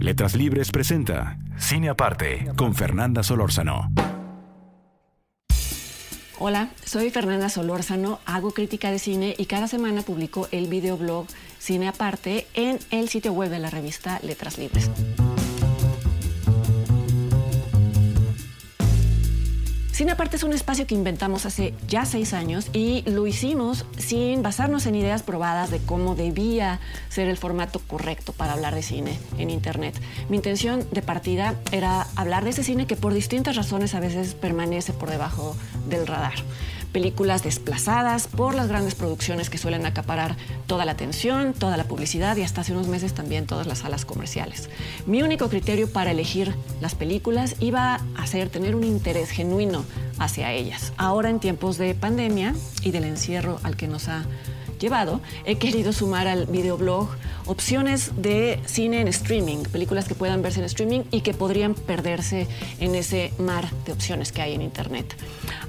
Letras Libres presenta Cine Aparte con Fernanda Solórzano. Hola, soy Fernanda Solórzano, hago crítica de cine y cada semana publico el videoblog Cine Aparte en el sitio web de la revista Letras Libres. Cine Aparte es un espacio que inventamos hace ya seis años y lo hicimos sin basarnos en ideas probadas de cómo debía ser el formato correcto para hablar de cine en Internet. Mi intención de partida era hablar de ese cine que por distintas razones a veces permanece por debajo del radar películas desplazadas por las grandes producciones que suelen acaparar toda la atención, toda la publicidad y hasta hace unos meses también todas las salas comerciales. Mi único criterio para elegir las películas iba a ser tener un interés genuino hacia ellas. Ahora en tiempos de pandemia y del encierro al que nos ha he querido sumar al videoblog opciones de cine en streaming, películas que puedan verse en streaming y que podrían perderse en ese mar de opciones que hay en Internet.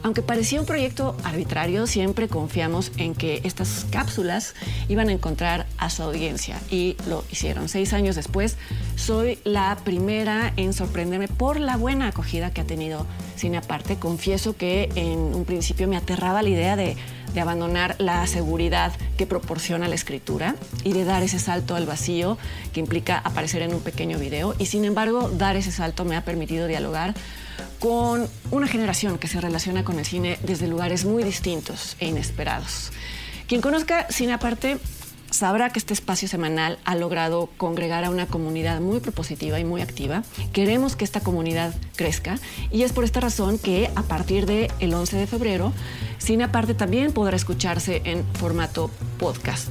Aunque parecía un proyecto arbitrario, siempre confiamos en que estas cápsulas iban a encontrar a su audiencia y lo hicieron. Seis años después, soy la primera en sorprenderme por la buena acogida que ha tenido Cine Aparte. Confieso que en un principio me aterraba la idea de de abandonar la seguridad que proporciona la escritura y de dar ese salto al vacío que implica aparecer en un pequeño video. Y sin embargo, dar ese salto me ha permitido dialogar con una generación que se relaciona con el cine desde lugares muy distintos e inesperados. Quien conozca Cine Aparte sabrá que este espacio semanal ha logrado congregar a una comunidad muy propositiva y muy activa. Queremos que esta comunidad crezca y es por esta razón que a partir del el 11 de febrero, Cine Aparte también podrá escucharse en formato podcast.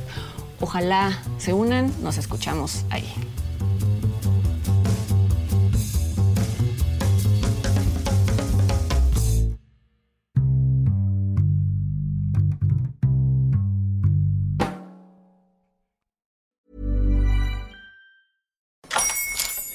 Ojalá se unan, nos escuchamos ahí.